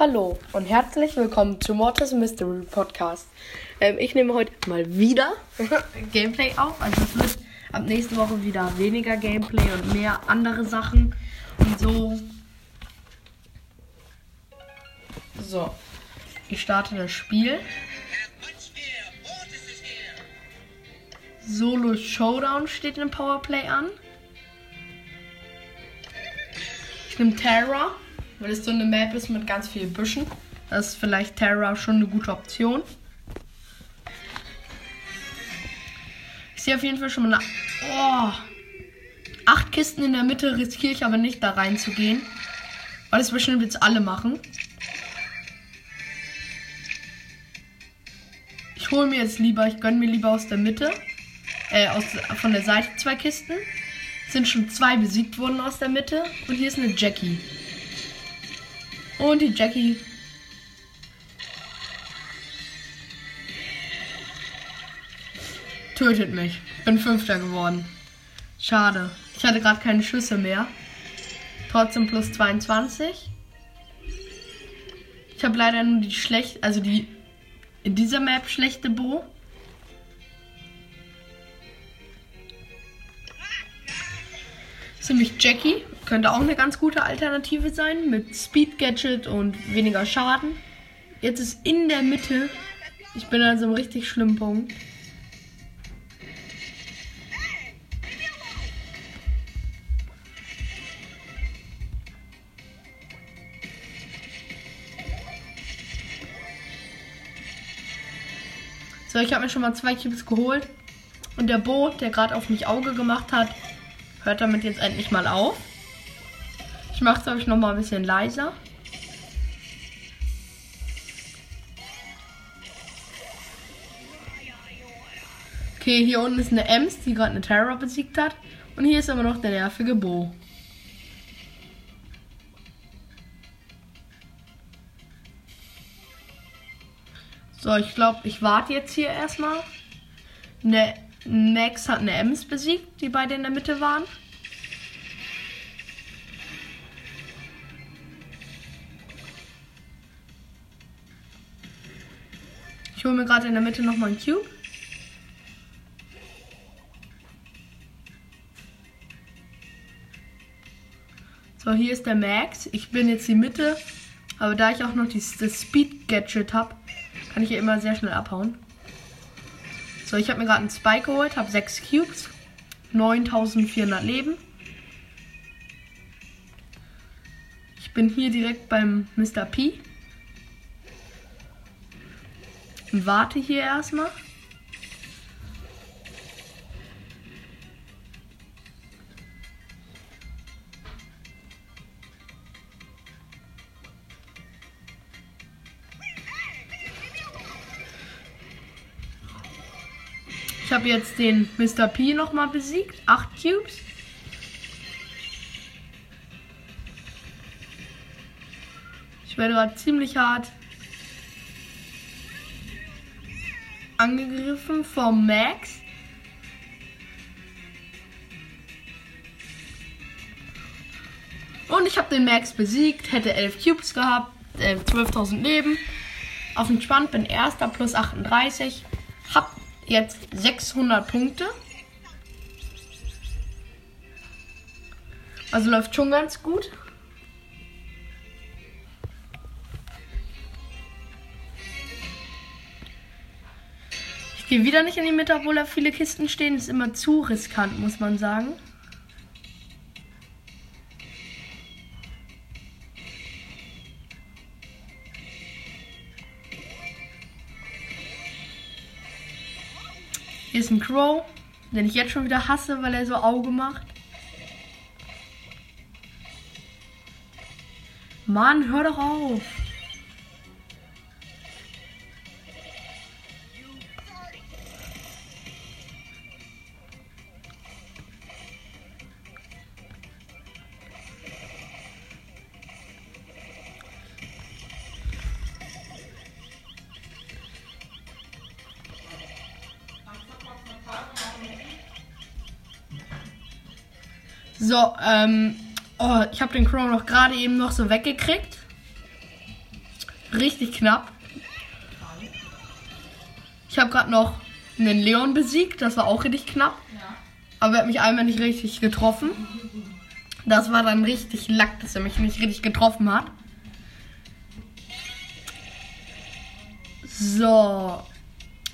Hallo und herzlich willkommen zu Mortis Mystery Podcast. Ähm, ich nehme heute mal wieder Gameplay auf. Also es wird ab nächste Woche wieder weniger Gameplay und mehr andere Sachen und so. So, ich starte das Spiel. Solo Showdown steht im Powerplay an. Ich nehme Terra, weil es so eine Map ist mit ganz vielen Büschen. Das ist vielleicht Terra schon eine gute Option. Ich sehe auf jeden Fall schon mal eine. Oh. Acht Kisten in der Mitte riskiere ich aber nicht da reinzugehen. Weil das bestimmt jetzt alle machen. Ich hole mir jetzt lieber, ich gönne mir lieber aus der Mitte äh, aus, von der Seite zwei Kisten. Sind schon zwei besiegt worden aus der Mitte. Und hier ist eine Jackie. Und die Jackie. Tötet mich. Bin Fünfter geworden. Schade. Ich hatte gerade keine Schüsse mehr. Trotzdem plus 22. Ich habe leider nur die schlecht, also die in dieser Map schlechte Bo. Ziemlich Jackie. Könnte auch eine ganz gute Alternative sein. Mit Speed Gadget und weniger Schaden. Jetzt ist in der Mitte. Ich bin an so einem richtig schlimmen Punkt. So, ich habe mir schon mal zwei Cubes geholt. Und der Bo, der gerade auf mich Auge gemacht hat, hört damit jetzt endlich mal auf. Ich mache es euch noch mal ein bisschen leiser. Okay, hier unten ist eine Ems, die gerade eine Terror besiegt hat. Und hier ist immer noch der nervige Bo. So, ich glaube, ich warte jetzt hier erstmal. Eine Max hat eine Ems besiegt, die beide in der Mitte waren. Mir gerade in der Mitte nochmal einen Cube. So, hier ist der Max. Ich bin jetzt die Mitte. Aber da ich auch noch die, das Speed Gadget habe, kann ich hier immer sehr schnell abhauen. So, ich habe mir gerade einen Spike geholt, habe 6 Cubes, 9400 Leben. Ich bin hier direkt beim Mr. P. Und warte hier erstmal. Ich habe jetzt den Mr. P nochmal besiegt. 8 Cubes. Ich werde gerade ziemlich hart angegriffen vom Max. Und ich habe den Max besiegt, hätte 11 Cubes gehabt, äh, 12.000 Leben. Auf dem Spann bin erster plus 38. Hab jetzt 600 Punkte. Also läuft schon ganz gut. Gehe wieder nicht in die Mitte, obwohl da viele Kisten stehen. Ist immer zu riskant, muss man sagen. Hier ist ein Crow, den ich jetzt schon wieder hasse, weil er so Auge macht. Mann, hör doch auf. So, ähm, oh, ich habe den Crow noch gerade eben noch so weggekriegt. Richtig knapp. Ich habe gerade noch einen Leon besiegt. Das war auch richtig knapp. Aber er hat mich einmal nicht richtig getroffen. Das war dann richtig lack, dass er mich nicht richtig getroffen hat. So.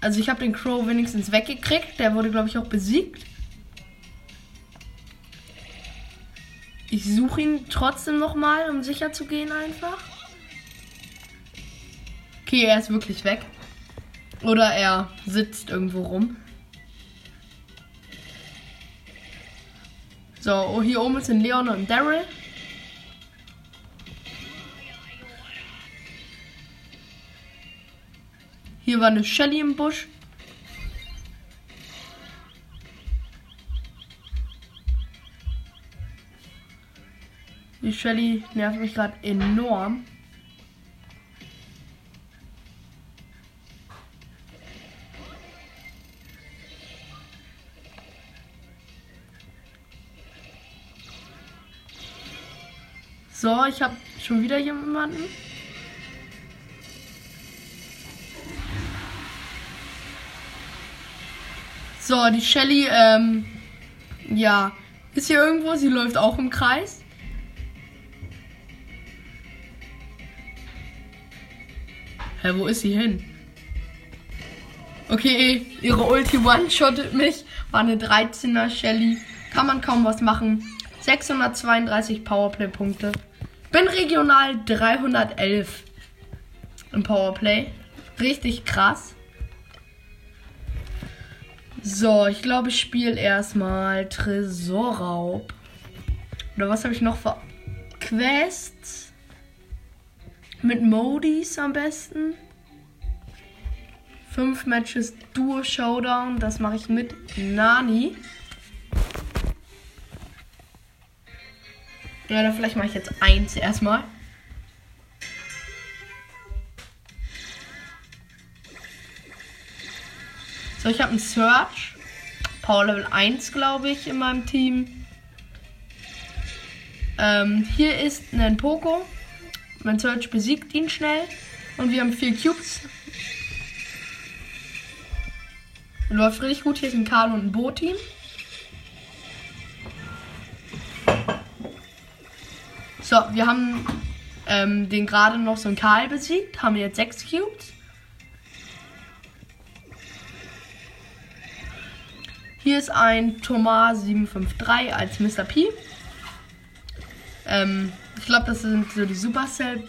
Also ich habe den Crow wenigstens weggekriegt. Der wurde, glaube ich, auch besiegt. Ich suche ihn trotzdem nochmal, um sicher zu gehen einfach. Okay, er ist wirklich weg. Oder er sitzt irgendwo rum. So, oh, hier oben sind Leon und Daryl. Hier war eine Shelly im Busch. Die Shelly nervt mich gerade enorm. So, ich habe schon wieder jemanden. So, die Shelly, ähm, ja, ist hier irgendwo. Sie läuft auch im Kreis. Hä, wo ist sie hin? Okay, ihre Ulti one-shottet mich. War eine 13er Shelly. Kann man kaum was machen. 632 Powerplay-Punkte. Bin regional 311 im Powerplay. Richtig krass. So, ich glaube, ich spiele erstmal Tresorraub. Oder was habe ich noch für Quests? Mit Modis am besten. Fünf Matches Duo Showdown. Das mache ich mit Nani. Ja, vielleicht mache ich jetzt eins erstmal. So, ich habe einen Search. Power Level 1, glaube ich, in meinem Team. Ähm, hier ist ein Poco. Mein Search besiegt ihn schnell. Und wir haben vier Cubes. Läuft richtig gut. Hier ist ein Karl und ein Bo-Team. So, wir haben ähm, den gerade noch so ein Karl besiegt, haben jetzt sechs Cubes. Hier ist ein Thomas 753 als Mr. P. Ähm, ich glaube, das sind so die Supercell.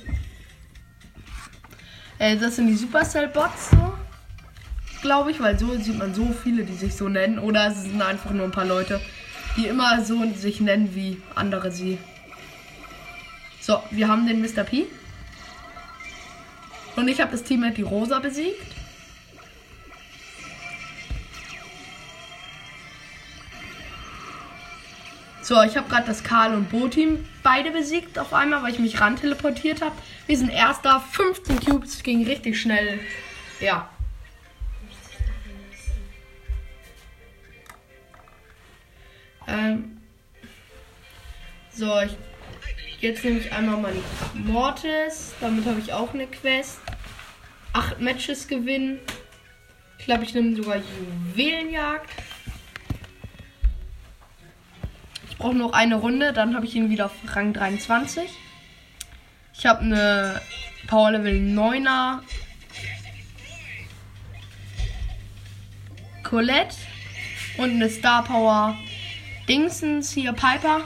Äh, das sind die Supercell-Bots, so. Glaube ich, weil so sieht man so viele, die sich so nennen. Oder es sind einfach nur ein paar Leute, die immer so sich nennen, wie andere sie so, wir haben den Mr. P. Und ich habe das Team mit die Rosa besiegt. So, ich habe gerade das Karl und Bo-Team beide besiegt auf einmal, weil ich mich ran teleportiert habe. Wir sind erster, 15 Cubes, ging richtig schnell. Ja. Ähm. So, ich Jetzt nehme ich einmal mal die Mortis. Damit habe ich auch eine Quest. Acht Matches gewinnen. Ich glaube, ich nehme sogar Juwelenjagd. Ich brauche noch eine Runde, dann habe ich ihn wieder auf Rang 23. Ich habe eine Power Level 9er Colette und eine Star Power Dingsens hier Piper.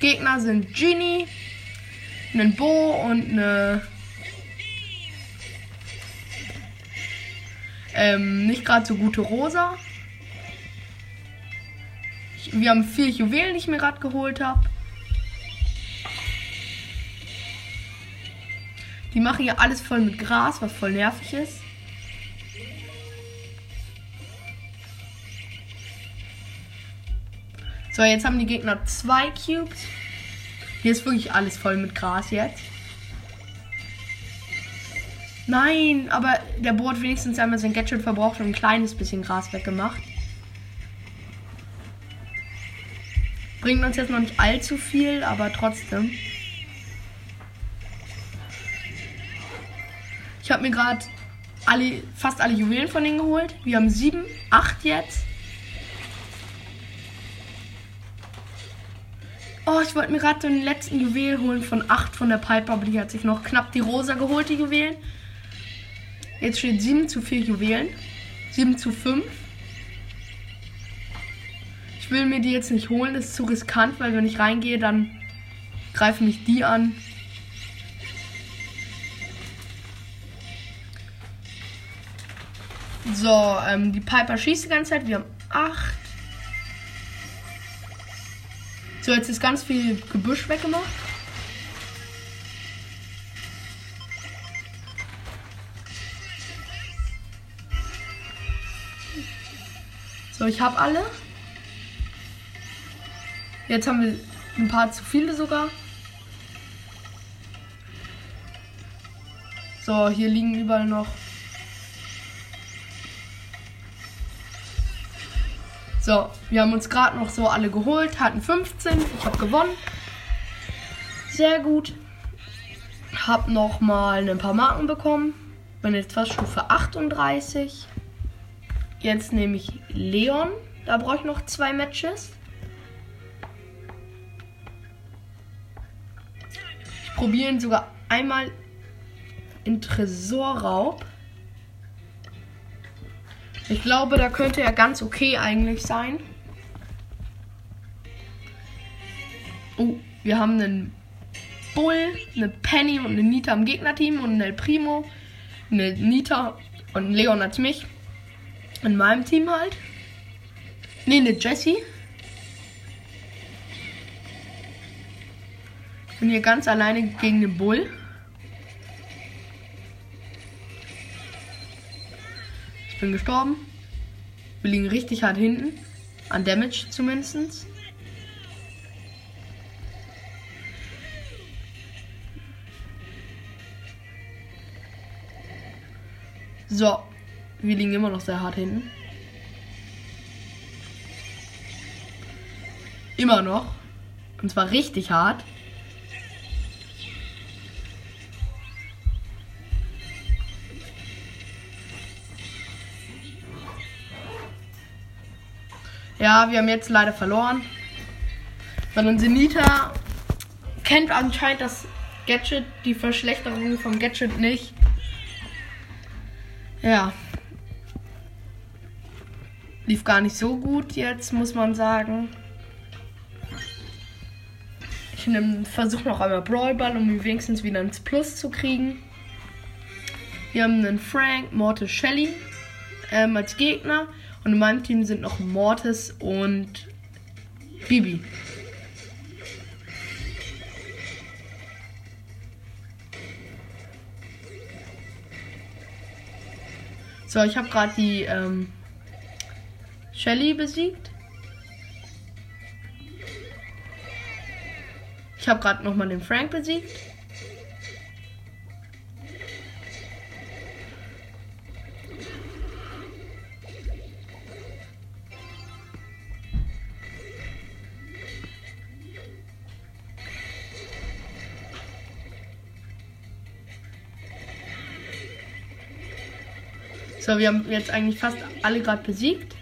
Gegner sind Genie, ein Bo und eine ähm, nicht gerade so gute Rosa. Wir haben vier Juwelen, die ich mir gerade geholt habe. Die machen ja alles voll mit Gras, was voll nervig ist. So, jetzt haben die Gegner zwei Cubes. Hier ist wirklich alles voll mit Gras jetzt. Nein, aber der Bo hat wenigstens einmal sein Gadget verbraucht und ein kleines bisschen Gras weggemacht. Bringt uns jetzt noch nicht allzu viel, aber trotzdem. Ich habe mir gerade alle, fast alle Juwelen von denen geholt. Wir haben sieben, acht jetzt. Oh, ich wollte mir gerade den letzten Juwel holen von 8 von der Piper, aber die hat sich noch knapp die rosa geholt, die Juwelen. Jetzt steht 7 zu 4 Juwelen. 7 zu 5. Will mir die jetzt nicht holen, das ist zu riskant, weil wenn ich reingehe, dann greifen mich die an. So, ähm, die Piper schießt die ganze Zeit. Wir haben 8. So, jetzt ist ganz viel Gebüsch weggemacht. So, ich habe alle. Jetzt haben wir ein paar zu viele sogar. So, hier liegen überall noch So, wir haben uns gerade noch so alle geholt, hatten 15. Ich habe gewonnen. Sehr gut. Hab noch mal ein paar Marken bekommen. Bin jetzt fast Stufe 38. Jetzt nehme ich Leon. Da brauche ich noch zwei Matches. Ich probiere ihn sogar einmal in Tresorraub. Ich glaube, da könnte er ganz okay eigentlich sein. Oh, wir haben einen Bull, eine Penny und eine Nita im Gegnerteam und einen El Primo, eine Nita und Leon als mich. In meinem Team halt. Ne, eine Jessie. Bin hier ganz alleine gegen den Bull. bin gestorben. Wir liegen richtig hart hinten. An Damage zumindest. So, wir liegen immer noch sehr hart hinten. Immer noch. Und zwar richtig hart. Ja, wir haben jetzt leider verloren. Weil unsere Nita kennt anscheinend das Gadget, die Verschlechterung vom Gadget nicht. Ja. Lief gar nicht so gut jetzt, muss man sagen. Ich versuche noch einmal Brawlball, um ihn wenigstens wieder ins Plus zu kriegen. Wir haben einen Frank, Mortis, Shelly ähm, als Gegner. Und in meinem Team sind noch Mortis und Bibi. So, ich habe gerade die ähm, Shelly besiegt. Ich habe gerade nochmal den Frank besiegt. So, wir haben jetzt eigentlich fast alle gerade besiegt.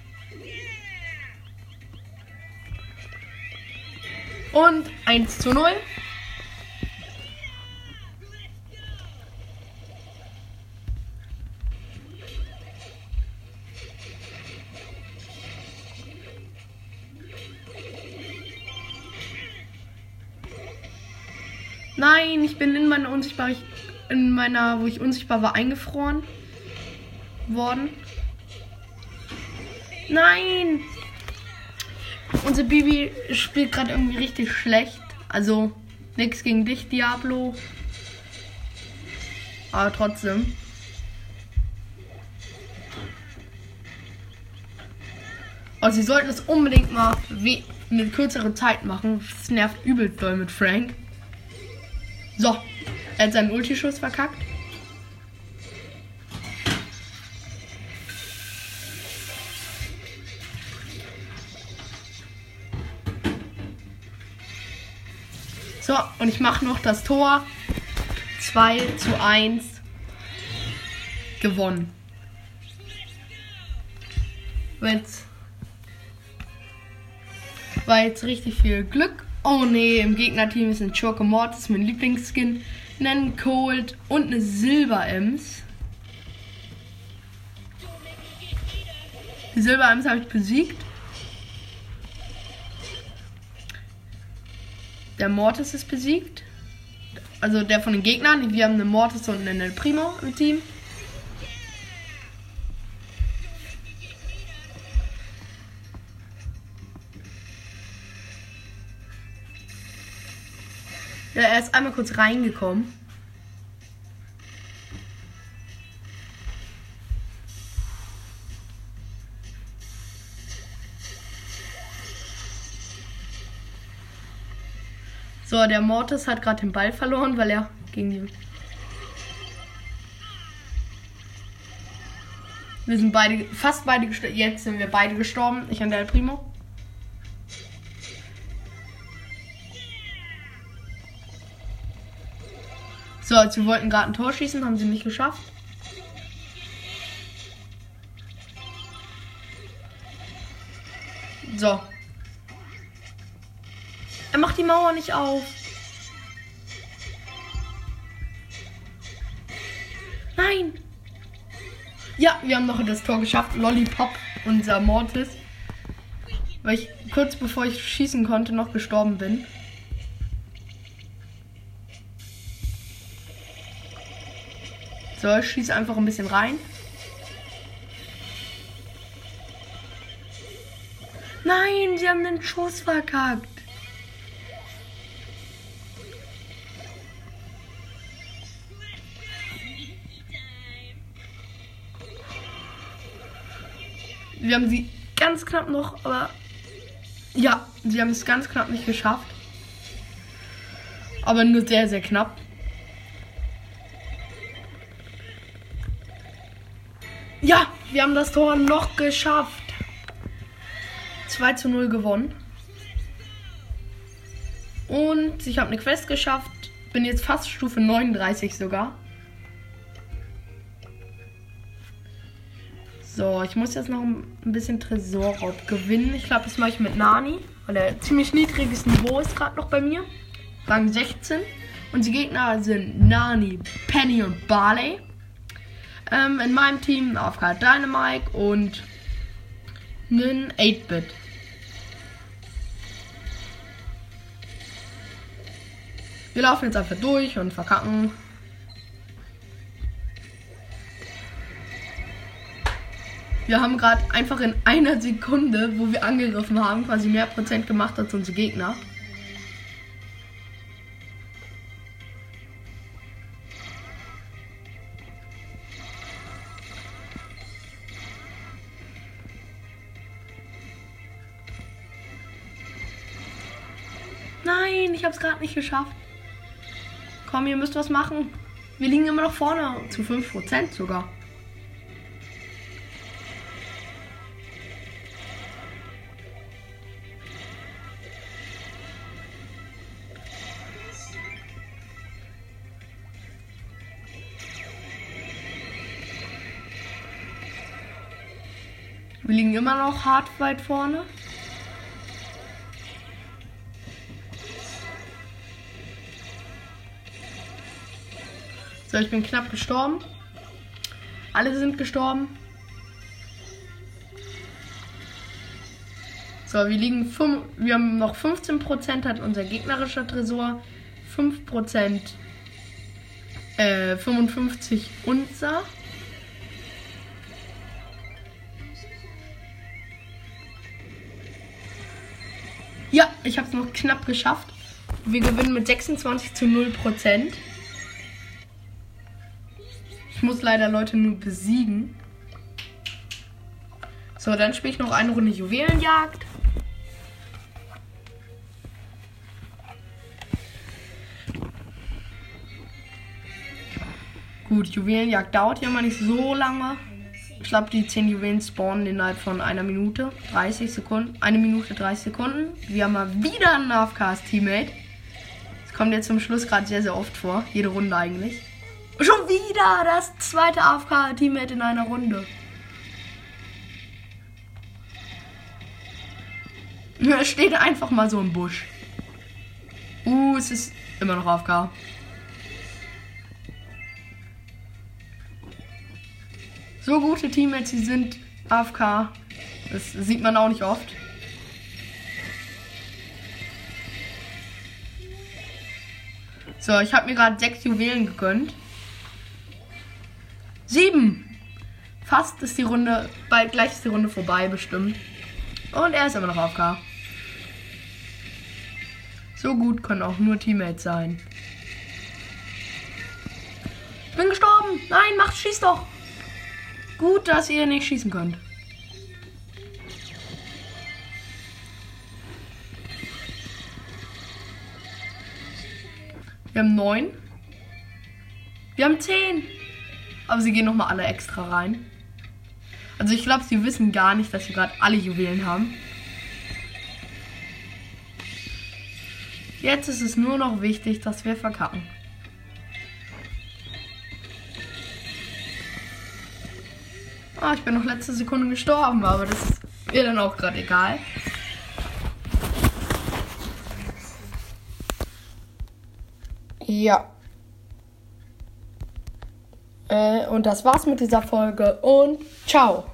Und 1 zu 0. Nein, ich bin in meiner unsichtbar in meiner, wo ich unsichtbar war, eingefroren worden. Nein! Unser Bibi spielt gerade irgendwie richtig schlecht. Also nichts gegen dich, Diablo. Aber trotzdem. Also sie sollten es unbedingt mal eine kürzere Zeit machen. Das nervt übel doll mit Frank. So, er hat seinen Ultischuss verkackt. So, und ich mache noch das Tor. 2 zu 1. gewonnen. War jetzt, war jetzt richtig viel Glück. Oh nee, im Gegnerteam ist ein Schurke Mortis, mein Lieblingsskin, ein Cold und eine Silber-Ems. Die Silber-Ems habe ich besiegt. Der Mortis ist besiegt. Also der von den Gegnern. Wir haben eine Mortis und eine Primo im Team. Ja, er ist einmal kurz reingekommen. So, der Mortis hat gerade den Ball verloren, weil er gegen die. Wir sind beide, fast beide gestorben. Jetzt sind wir beide gestorben. Ich und der Primo. So, als wir wollten gerade ein Tor schießen, haben sie nicht geschafft. So. Er macht die Mauer nicht auf. Nein. Ja, wir haben noch das Tor geschafft. Lollipop, unser Mortis. Weil ich kurz bevor ich schießen konnte noch gestorben bin. So, ich schieße einfach ein bisschen rein. Nein, sie haben den Schuss verkackt. Wir haben sie ganz knapp noch, aber ja, sie haben es ganz knapp nicht geschafft. Aber nur sehr, sehr knapp. Ja, wir haben das Tor noch geschafft. 2 zu 0 gewonnen. Und ich habe eine Quest geschafft. Bin jetzt fast Stufe 39 sogar. So, ich muss jetzt noch ein bisschen Tresorraub gewinnen. Ich glaube, das mache ich mit Nani, weil er ziemlich niedriges Niveau ist gerade noch bei mir. Rang 16. Und die Gegner sind Nani, Penny und Barley. Ähm, in meinem Team AFK Dynamite und einen 8-Bit. Wir laufen jetzt einfach durch und verkacken. Wir haben gerade einfach in einer Sekunde, wo wir angegriffen haben, quasi mehr Prozent gemacht als unsere Gegner. Nein, ich habe es gerade nicht geschafft. Komm, ihr müsst was machen. Wir liegen immer noch vorne. Zu 5% sogar. Immer noch hart weit vorne. So, ich bin knapp gestorben. Alle sind gestorben. So, wir liegen fünf, wir haben noch 15% hat unser gegnerischer Tresor, 5% äh, 55 unser. Ich habe es noch knapp geschafft. Wir gewinnen mit 26 zu 0 Prozent. Ich muss leider Leute nur besiegen. So, dann spiele ich noch eine Runde Juwelenjagd. Gut, Juwelenjagd dauert ja mal nicht so lange. Ich glaube, die 10 Juwelen spawnen innerhalb von einer Minute, 30 Sekunden. Eine Minute, 30 Sekunden. Wir haben mal wieder einen Navcast-Teammate. Das kommt jetzt zum Schluss gerade sehr, sehr oft vor. Jede Runde eigentlich. Schon wieder das zweite AFK-Teammate in einer Runde. Er steht einfach mal so im Busch. Uh, es ist immer noch AFK. So gute Teammates, die sind AFK. Das sieht man auch nicht oft. So, ich habe mir gerade sechs Juwelen gegönnt. Sieben. Fast ist die Runde, bald gleich ist die Runde vorbei bestimmt. Und er ist immer noch AFK. So gut können auch nur Teammates sein. Ich bin gestorben. Nein, macht, schieß doch. Gut, dass ihr nicht schießen könnt. Wir haben neun. Wir haben zehn. Aber sie gehen nochmal alle extra rein. Also ich glaube, sie wissen gar nicht, dass wir gerade alle Juwelen haben. Jetzt ist es nur noch wichtig, dass wir verkacken. Ah, ich bin noch letzte Sekunde gestorben, aber das ist mir dann auch gerade egal. Ja. Äh, und das war's mit dieser Folge und ciao.